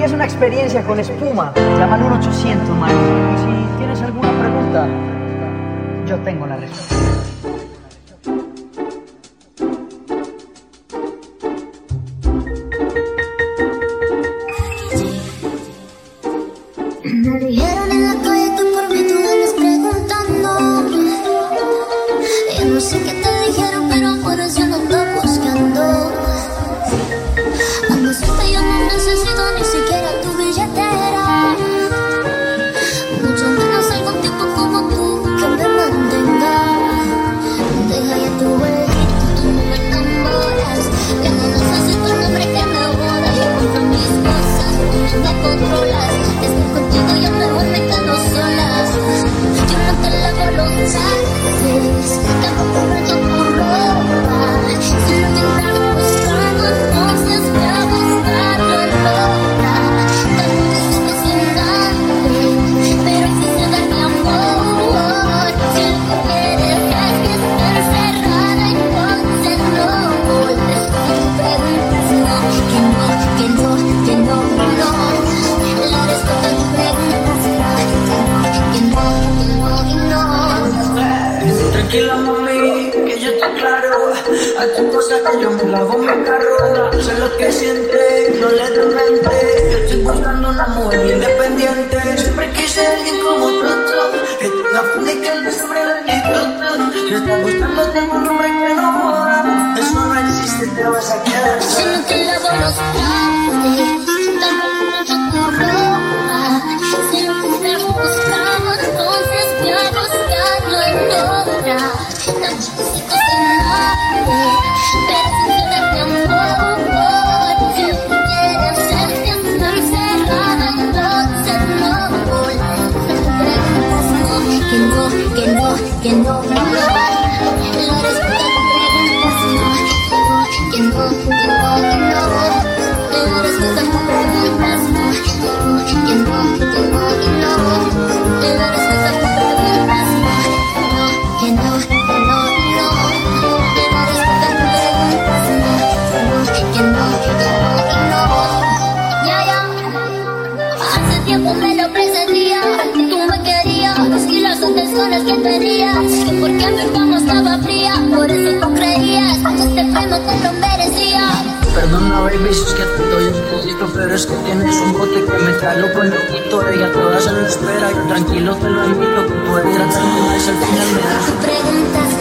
Aquí es una experiencia con espuma. Llama al 1800, Mario. Y si tienes alguna pregunta, yo tengo la respuesta. Tranquila mami, que yo estoy claro A tu cosa que yo me lavo mi carro Sé lo que siente, no le doy mente Yo estoy buscando una mujer independiente Siempre quise alguien como tú, funda y que sobre el tú Yo estoy buscando tengo un hombre que no joda Eso no existe, te vas a quedar Si no te lavo los trastes, tampoco mancho tu ropa. Si que estás buscando, entonces ve a buscarlo. Si no vuelves. Que tiempo me lo presentías, tú me querías y las cosas que pedías, que porque mi cama estaba fría, por eso tú creías. Que este premio te lo merecía. Perdona baby, si es que te doy un poquito Pero es que tienes un bote que me trae loco en loquito Ella todas en espera, yo tranquilo te lo invito. Que puedes tratarme más al final me das. Preguntas